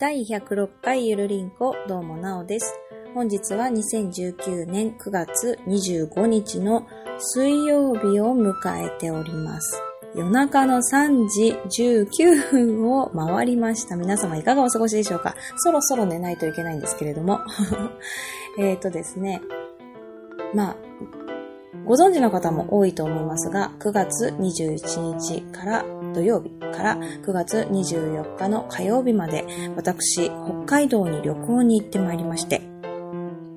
第106回ゆるりんこ、どうもなおです。本日は2019年9月25日の水曜日を迎えております。夜中の3時19分を回りました。皆様いかがお過ごしでしょうか？そろそろ寝ないといけないんですけれども。えっとですね。まあ、ご存知の方も多いと思いますが、9月21日から土曜日から9月24日の火曜日まで、私、北海道に旅行に行ってまいりまして。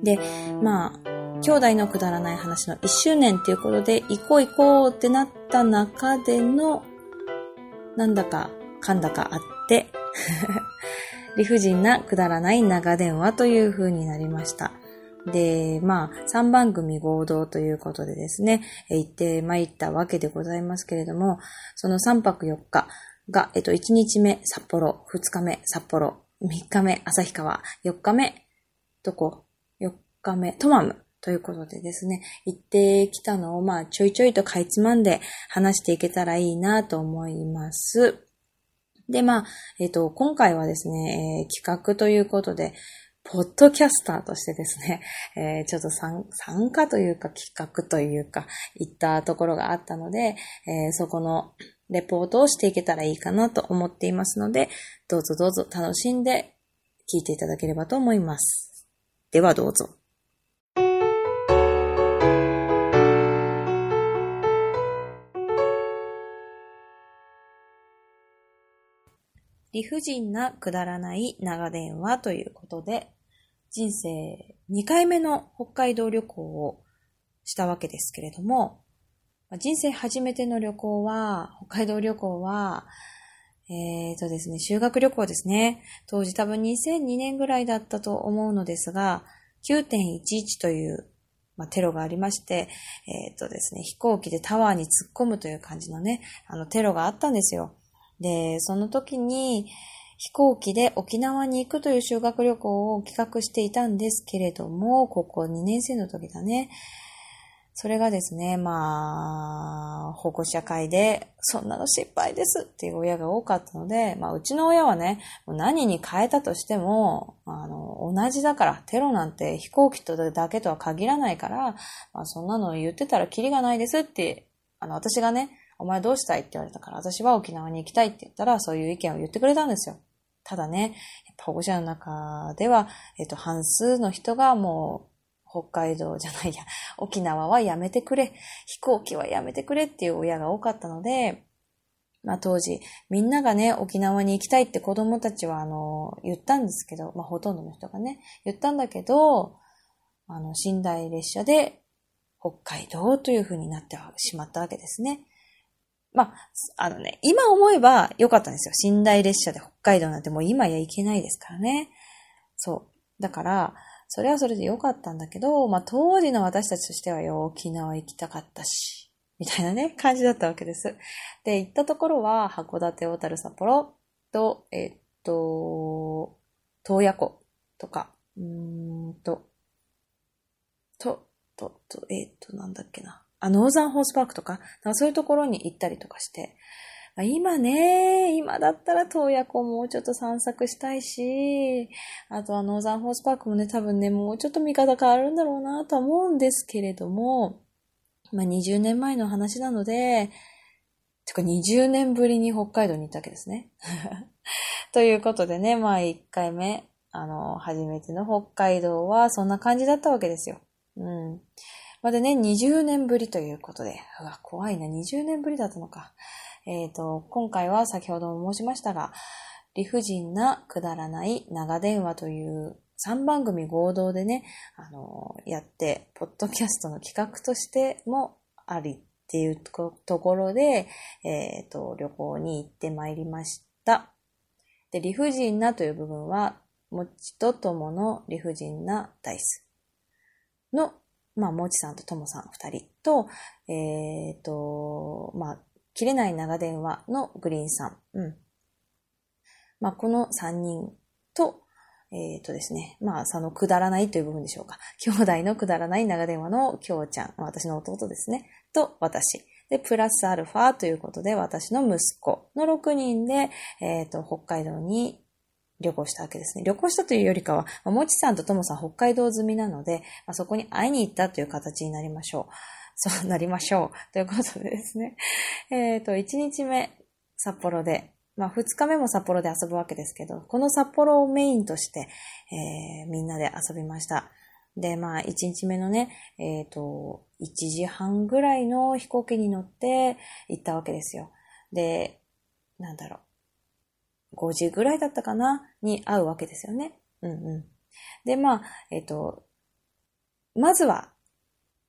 で、まあ、兄弟のくだらない話の1周年っていうことで、行こう行こうってなった中での、なんだか、かんだかあって、理不尽なくだらない長電話という風になりました。で、まあ、3番組合同ということでですね、行って参ったわけでございますけれども、その3泊4日が、えっと、1日目札幌、2日目札幌、3日目旭川、4日目、どこ ?4 日目、トマム。ということでですね、行ってきたのを、まあ、ちょいちょいとかいつまんで話していけたらいいなと思います。で、まあ、えっ、と、今回はですね、えー企画ということで、ポッドキャスターとしてですね、えーちょっと参参加というか企画というか、行ったところがあったので、えーそこの レポートをしていけたらいいかなと思っていますので、どうぞどうぞ楽しんで聞いていただければと思います。ではどうぞ。理不尽なくだらない長電話ということで、人生2回目の北海道旅行をしたわけですけれども、人生初めての旅行は、北海道旅行は、えーとですね、修学旅行ですね。当時多分2002年ぐらいだったと思うのですが、9.11という、まあ、テロがありまして、えーとですね、飛行機でタワーに突っ込むという感じのね、あのテロがあったんですよ。で、その時に飛行機で沖縄に行くという修学旅行を企画していたんですけれども、ここ2年生の時だね。それがですね、まあ、保護者会で、そんなの失敗ですっていう親が多かったので、まあ、うちの親はね、何に変えたとしても、あの、同じだから、テロなんて飛行機とだけとは限らないから、まあ、そんなの言ってたらキリがないですって、あの、私がね、お前どうしたい？って言われたから、私は沖縄に行きたいって言ったら、そういう意見を言ってくれたんですよ。ただね、保護者の中では、えっと、半数の人がもう、北海道じゃないや、沖縄はやめてくれ、飛行機はやめてくれっていう親が多かったので、まあ当時、みんながね、沖縄に行きたいって子供たちは、あの、言ったんですけど、まあほとんどの人がね、言ったんだけど、あの、寝台列車で北海道という風になってしまったわけですね。まあ、あのね、今思えば良かったんですよ。寝台列車で北海道なんてもう今や行けないですからね。そう。だから、それはそれで良かったんだけど、まあ当時の私たちとしてはよ、沖縄行きたかったし、みたいなね、感じだったわけです。で、行ったところは、函館、小樽、札幌と、えっと、洞爺湖とか、うーんと、と、と、と、えっと、なんだっけな。あ、ノーザンホースパークとか、かそういうところに行ったりとかして、まあ今ね、今だったら洞爺湖もうちょっと散策したいし、あとはノーザンホースパークもね、多分ね、もうちょっと見方変わるんだろうなと思うんですけれども、まあ20年前の話なので、てか20年ぶりに北海道に行ったわけですね。ということでね、まあ1回目、あの、初めての北海道はそんな感じだったわけですよ。うん。までね、20年ぶりということで、うわ、怖いな、20年ぶりだったのか。えっ、と、今回は先ほども申しましたが、理不尽なくだらない長電話という3番組合同でね、あの、やって、ポッドキャストの企画としてもありっていうところで、えっ、と、旅行に行ってまいりました。で、理不尽なという部分は、もちとともの理不尽なダイスのまあ、もちさんとともさん二人と、えっ、と、まあ、切れない長電話のグリーンさん。うん。まあ、この三人と、えっ、とですね、まあ、そのくだらないという部分でしょうか。兄弟のくだらない長電話のきょうちゃん、私の弟ですね、と私。で、プラスアルファということで、私の息子の6人で、えっ、と、北海道に旅行したわけですね。旅行したというよりかは、もちさんとともさん北海道済みなので、まあ、そこに会いに行ったという形になりましょう。そうなりましょう。ということでですね。えっ、ー、と、1日目、札幌で、まあ2日目も札幌で遊ぶわけですけど、この札幌をメインとして、えー、みんなで遊びました。で、まあ1日目のね、えっ、ー、と、1時半ぐらいの飛行機に乗って行ったわけですよ。で、なんだろう。5時ぐらいだったかな？に会うわけですよね。うんうん。で、まあ、えっ、と、まずは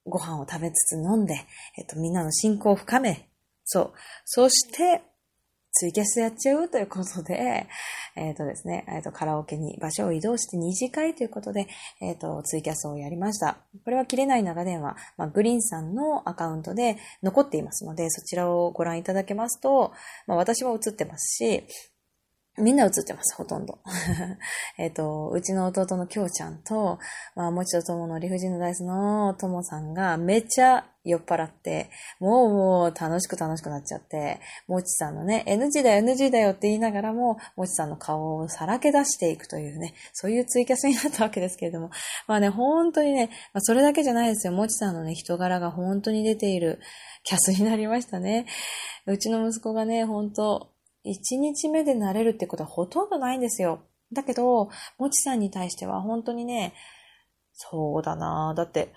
ご飯を食べつつ飲んで、えっと、みんなの信仰を深め、そう。そして、ツイキャスやっちゃうということで、えっ、ー、とですね、えっ、と、カラオケに場所を移動して2次会ということで、えっ、と、ツイキャスをやりました。これは切れない長電話、まあ、グリーンさんのアカウントで残っていますので、そちらをご覧いただけますと、まあ、私も映ってますし、みんな映ってます、ほとんど。えっと、うちの弟のきょうちゃんと、まあ、もちとともの理不尽のダイスのともさんがめっちゃ酔っ払って、もうもう楽しく楽しくなっちゃって、もちさんのね、NG だよ NG だよって言いながらも、もちさんの顔をさらけ出していくというね、そういうツイキャスになったわけですけれども、まあね、本当にね、まあ、それだけじゃないですよ。もちさんのね、人柄が本当に出ているキャスになりましたね。うちの息子がね、本当1日目で慣れるってことはほとんどないんですよ。だけど、もちさんに対しては本当にね、そうだなだって、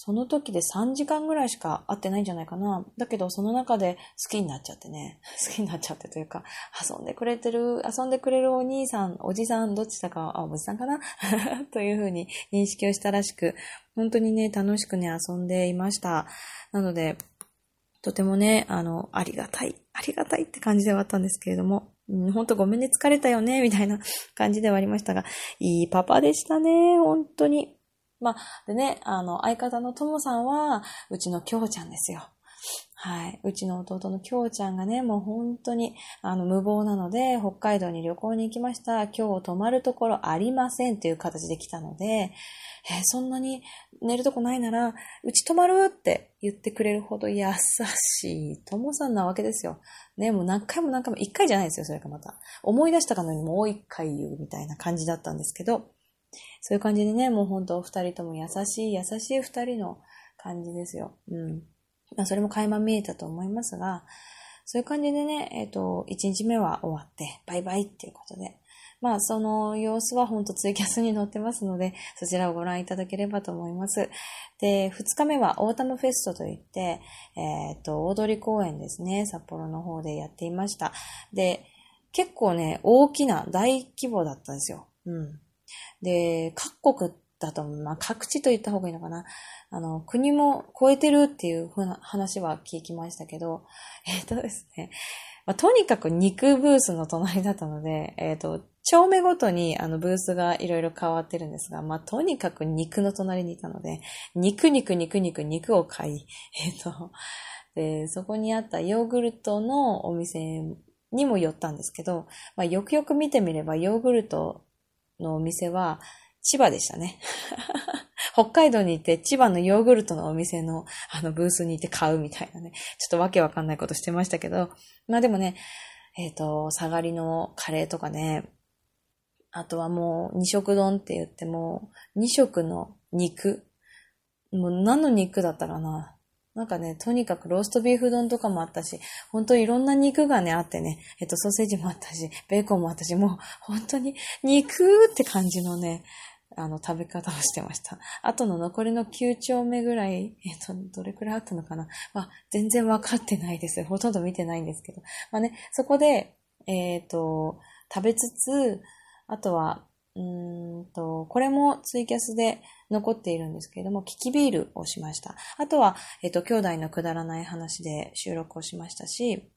その時で3時間ぐらいしか会ってないんじゃないかな。だけど、その中で好きになっちゃってね。好きになっちゃってというか、遊んでくれてる、遊んでくれるお兄さん、おじさん、どっちだか、あ、おじさんかな？というふうに認識をしたらしく、本当にね、楽しくね、遊んでいました。なので、とてもね、あの、ありがたい、ありがたいって感じではあったんですけれども、うん、ほんとごめんね、疲れたよね、みたいな 感じではありましたが、いいパパでしたね、本当に。まあ、でね、あの、相方のともさんは、うちのきょうちゃんですよ。はい。うちの弟のきょうちゃんがね、もう本当に、あの、無謀なので、北海道に旅行に行きました。今日泊まるところありませんという形で来たので、えー、そんなに寝るとこないなら、うち泊まるって言ってくれるほど優しいともさんなわけですよ。ね、もう何回も何回も、一回じゃないですよ、それがまた。思い出したかのようにもう一回言うみたいな感じだったんですけど、そういう感じでね、もう本当二人とも優しい、優しい二人の感じですよ。うん。まあ、それも垣間見えたと思いますが、そういう感じでね、えっ、ー、と、一日目は終わって、バイバイっていうことで、まあ、その様子はほんとツイキャスに載ってますので、そちらをご覧いただければと思います。で、二日目はオータムフェストといって、えっ、ー、と、大通公園ですね、札幌の方でやっていました。で、結構ね、大きな、大規模だったんですよ。うん。で、各国だと、まあ、各地と言った方がいいのかな。あの、国も超えてるっていうふうな話は聞きましたけど、えっ、ー、とですね、まあ、とにかく肉ブースの隣だったので、えっ、ー、と、丁目ごとにあのブースがいろいろ変わってるんですが、まあ、とにかく肉の隣にいたので、肉肉肉肉肉を買い、えっ、ー、と、で、そこにあったヨーグルトのお店にも寄ったんですけど、まあ、よくよく見てみればヨーグルトのお店は千葉でしたね。北海道に行って千葉のヨーグルトのお店のあのブースに行って買うみたいなね、ちょっとわけわかんないことしてましたけど、まあでもね、えっ、ー、と、下がりのカレーとかね、あとはもう二色丼って言っても、二色の肉。もう何の肉だったらな。なんかね、とにかくローストビーフ丼とかもあったし、本当いろんな肉がね、あってね、えっと、ソーセージもあったし、ベーコンもあったし、もう本当に肉って感じのね、あの、食べ方をしてました。あとの残りの9丁目ぐらい、えっ、と、どれくらいあったのかなまあ、全然わかってないです。ほとんど見てないんですけど。まあね、そこで、えっ、ー、と、食べつつ、あとは、うんと、これもツイキャスで残っているんですけれども、キキビールをしました。あとは、えっ、ー、と、兄弟のくだらない話で収録をしましたし、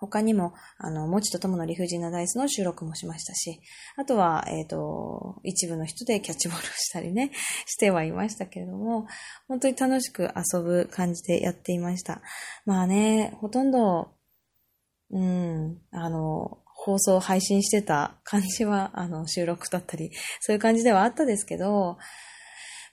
他にも、あの、もちとともの理不尽なダイスの収録もしましたし、あとは、えっ、ー、と、一部の人でキャッチボールをしたりね、してはいましたけれども、本当に楽しく遊ぶ感じでやっていました。まあね、ほとんど、うん、あの、放送配信してた感じは、あの、収録だったり、そういう感じではあったですけど、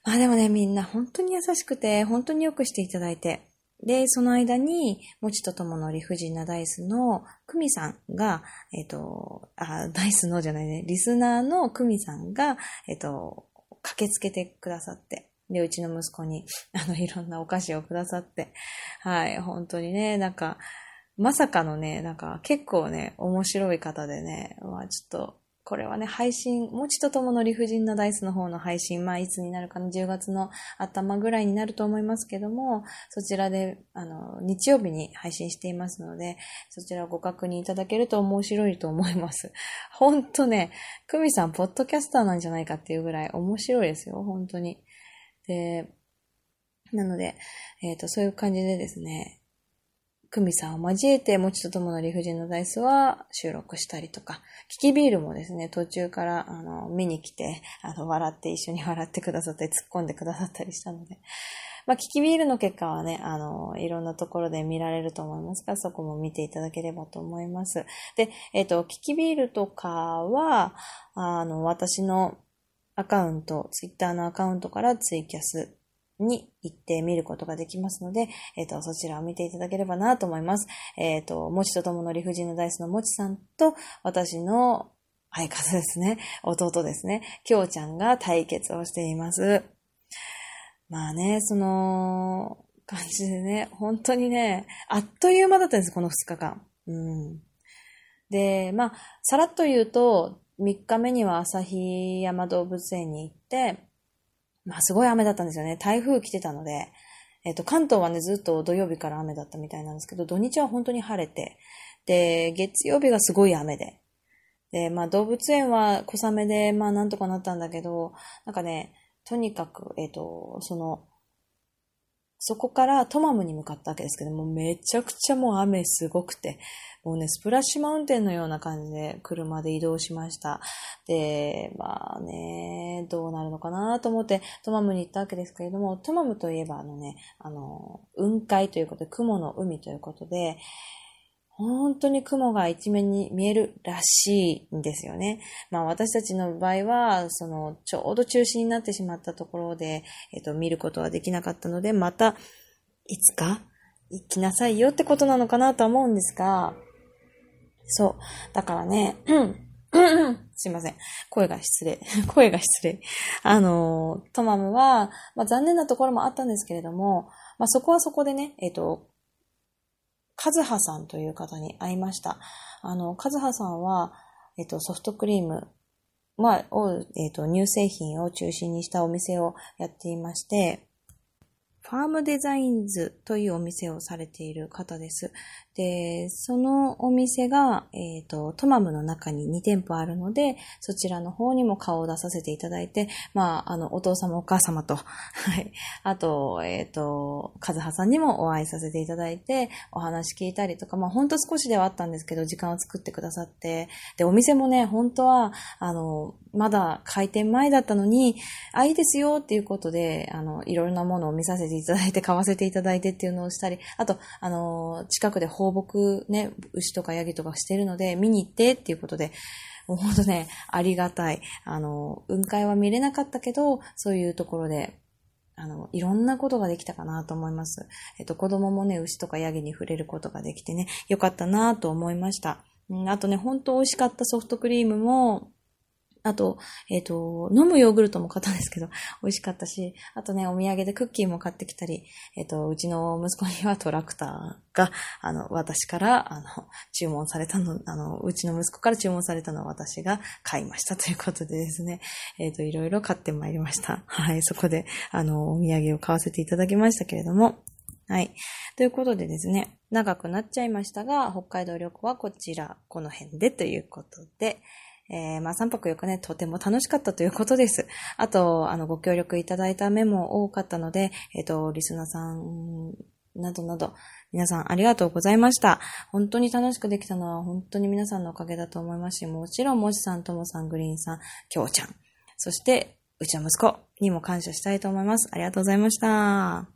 まあでもね、みんな本当に優しくて、本当によくしていただいて、で、その間に、もちとともの理不尽なダイスのクミさんが、えっ、と、あ、ダイスのじゃないね、リスナーのクミさんが、えっ、と、駆けつけてくださって、で、うちの息子に、あの、いろんなお菓子をくださって、はい、本当にね、なんか、まさかのね、なんか結構ね、面白い方でね、まあちょっと、これはね、配信、もちとともの理不尽なダイスの方の配信、まあいつになるかの10月の頭ぐらいになると思いますけども、そちらで、あの、日曜日に配信していますので、そちらをご確認いただけると面白いと思います。ほんとね、クミさん、ポッドキャスターなんじゃないかっていうぐらい面白いですよ、本当に。で、なので、えっ、ー、と、そういう感じでですね、クミさんを交えて、もちとともの理不尽のダイスは収録したりとか、キキビールもですね、途中から、あの、見に来て、あの、笑って一緒に笑ってくださったり、突っ込んでくださったりしたので、まあ、キキビールの結果はね、あの、いろんなところで見られると思いますが、そこも見ていただければと思います。で、えっ、ー、と、キキビールとかは、あの、私のアカウント、ツイッターのアカウントからツイキャスに行って見ることができますので、えっ、ー、と、そちらを見ていただければなと思います。えっ、ー、と、もちとともの理不尽のダイスのもちさんと、私の相方ですね、弟ですね、きょうちゃんが対決をしています。まあね、その、感じでね、本当にね、あっという間だったんです、この2日間。うん。で、まあ、さらっと言うと、3日目には旭山動物園に行って、まあすごい雨だったんですよね。台風来てたので、えっ、と、関東はね、ずっと土曜日から雨だったみたいなんですけど、土日は本当に晴れて、で、月曜日がすごい雨で、で、まあ動物園は小雨で、まあなんとかなったんだけど、なんかね、とにかく、えっ、と、その、そこからトマムに向かったわけですけども、めちゃくちゃもう雨すごくて、もうね、スプラッシュマウンテンのような感じで車で移動しました。で、まあね、どうなるのかなと思ってトマムに行ったわけですけれども、トマムといえばあのね、あの、雲海ということで、雲の海ということで、本当に雲が一面に見えるらしいんですよね。まあ私たちの場合は、その、ちょうど中止になってしまったところで、えっ、と、見ることはできなかったので、また、いつか行きなさいよってことなのかなとは思うんですが、そう。だからね、すいません。声が失礼。声が失礼。あの、トマムは、まあ残念なところもあったんですけれども、まあそこはそこでね、えっ、と、カズハさんという方に会いました。あの、カズハさんは、えっと、ソフトクリーム、まあ、を、えっと、乳製品を中心にしたお店をやっていまして、ファームデザインズというお店をされている方です。で、そのお店が、えっ、ー、と、トマムの中に2店舗あるので、そちらの方にも顔を出させていただいて、まあ、あの、お父様お母様と、はい。あと、えっ、ー、と、カズハさんにもお会いさせていただいて、お話聞いたりとか、まあ、ほんと少しではあったんですけど、時間を作ってくださって、で、お店もね、本当は、あの、まだ開店前だったのに、あ、いいですよっていうことで、あの、いろいろなものを見させていただいて、買わせていただいてっていうのをしたり、あと、あの、近くで放牧ね、牛とかヤギとかしてるので、見に行ってっていうことで、もうほんとね、ありがたい。あの、雲海は見れなかったけど、そういうところで、あの、いろんなことができたかなと思います。えっと、子供もね、牛とかヤギに触れることができてね、よかったなと思いました。うんあとね、ほんと美味しかったソフトクリームも、あと、えっ、ー、と、飲むヨーグルトも買ったんですけど、美味しかったし、あとね、お土産でクッキーも買ってきたり、えっ、ー、と、うちの息子にはトラクターが、あの、私から、あの、注文されたの、あの、うちの息子から注文されたのは私が買いましたということでですね、えっ、ー、と、いろいろ買ってまいりました。はい、そこで、あの、お土産を買わせていただきましたけれども、はい。ということでですね、長くなっちゃいましたが、北海道旅行はこちら、この辺でということで、えー、まあ3泊4日ね、とても楽しかったということです。あと、あの、ご協力いただいた面も多かったので、えっ、ー、と、リスナーさん、などなど、皆さんありがとうございました。本当に楽しくできたのは本当に皆さんのおかげだと思いますし、もちろん、もちさん、ともさん、グリーンさん、きょうちゃん、そして、うちの息子にも感謝したいと思います。ありがとうございました。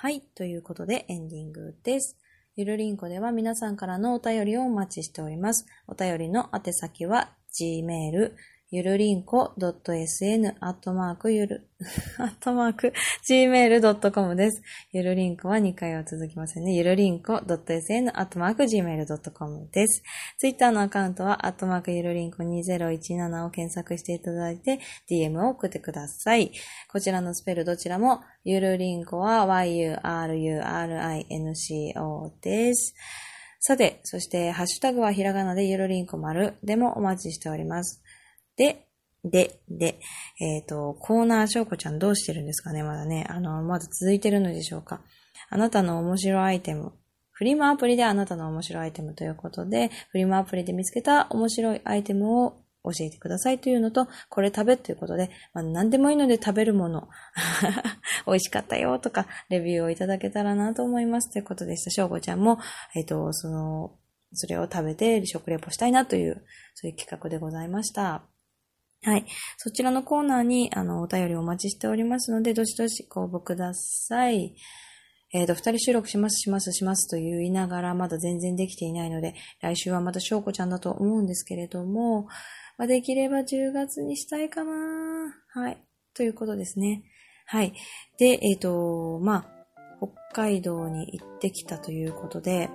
はい。ということでエンディングです。ゆるりんこでは皆さんからのお便りをお待ちしております。お便りの宛先は gmail、ゆるりんこ .sn、アットマークゆる、アットマーク、gmail.com です。ゆるりんこは2回は続きませんね。ゆるりんこ .sn、アットマーク、gmail.com です。ツイッターのアカウントは、アットマークゆるりんこ2017を検索していただいて、DM を送ってください。こちらのスペルどちらも、ゆるりんこは yururinco です。さて、そして、ハッシュタグはひらがなでゆるりんこ丸でもお待ちしております。で、で、で、えっ、ー、と、コーナーしょうこちゃんどうしてるんですかねまだね。あの、まだ続いてるのでしょうかあなたの面白アイテム。フリマアプリであなたの面白アイテムということで、フリマアプリで見つけた面白いアイテムを教えてくださいというのと、これ食べということで、まあ、何でもいいので食べるもの、美味しかったよとか、レビューをいただけたらなと思いますということでした。しょうこちゃんも、えっ、ー、と、その、それを食べて食レポしたいなという、そういう企画でございました。はい。そちらのコーナーに、あの、お便りお待ちしておりますので、どしどしご応募ください。えっ、ー、と、二人収録します、します、しますと言いながら、まだ全然できていないので、来週はまた翔子ちゃんだと思うんですけれども、まあ、できれば10月にしたいかなはい。ということですね。はい。で、えっ、ー、と、まあ、北海道に行ってきたということで、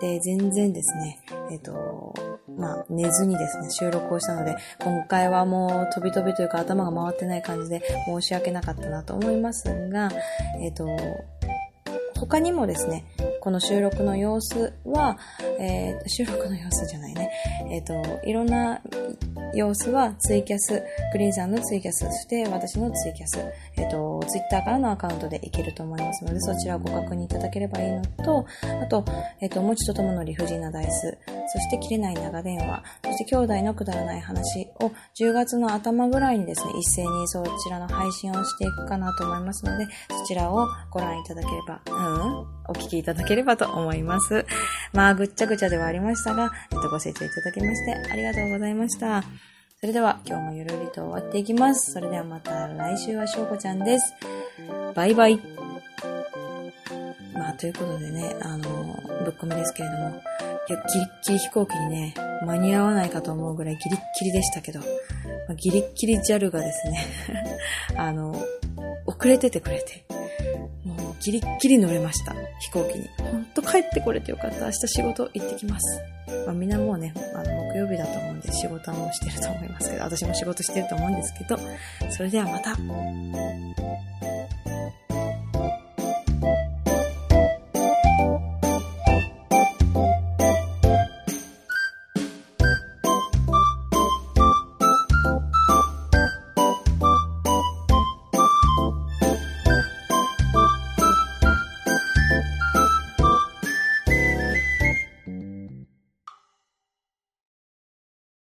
で、全然ですね、えっ、ー、と、まあ、寝ずにですね、収録をしたので、今回はもう飛び飛びというか頭が回ってない感じで申し訳なかったなと思いますが、えっ、ー、と、他にもですね、この収録の様子は、えー、収録の様子じゃないね。えっ、ー、と、いろんな様子はツイキャス、グリーンさんのツイキャス、そして私のツイキャス、えっ、ー、と、ツイッターからのアカウントでいけると思いますので、そちらをご確認いただければいいのと、あと、えっ、と、もちとともの理不尽なダイス、そして切れない長電話、そして兄弟のくだらない話を10月の頭ぐらいにですね、一斉にそちらの配信をしていくかなと思いますので、そちらをご覧いただければ、うん、お聞きいただければと思います。まあ、ぐっちゃぐちゃではありましたが、えっと、ご清聴いただきましてありがとうございました。それでは、今日もゆるりと終わっていきます。それではまた来週はしょうこちゃんです。バイバイ。まあ、ということでね、あの、ぶっ込みですけれども、いや、ギリッギリ飛行機にね、間に合わないかと思うぐらいギリッギリでしたけど、ま、ギリッギリ JAL がですね あの、遅れててくれて、もうギリッギリ乗れました。飛行機に。ほんと帰ってこれてよかった。明日仕事行ってきます。まあ、みんなもうね、あの、木曜日だと思うんで仕事はもうしてると思いますけど、私も仕事してると思うんですけど、それではまた。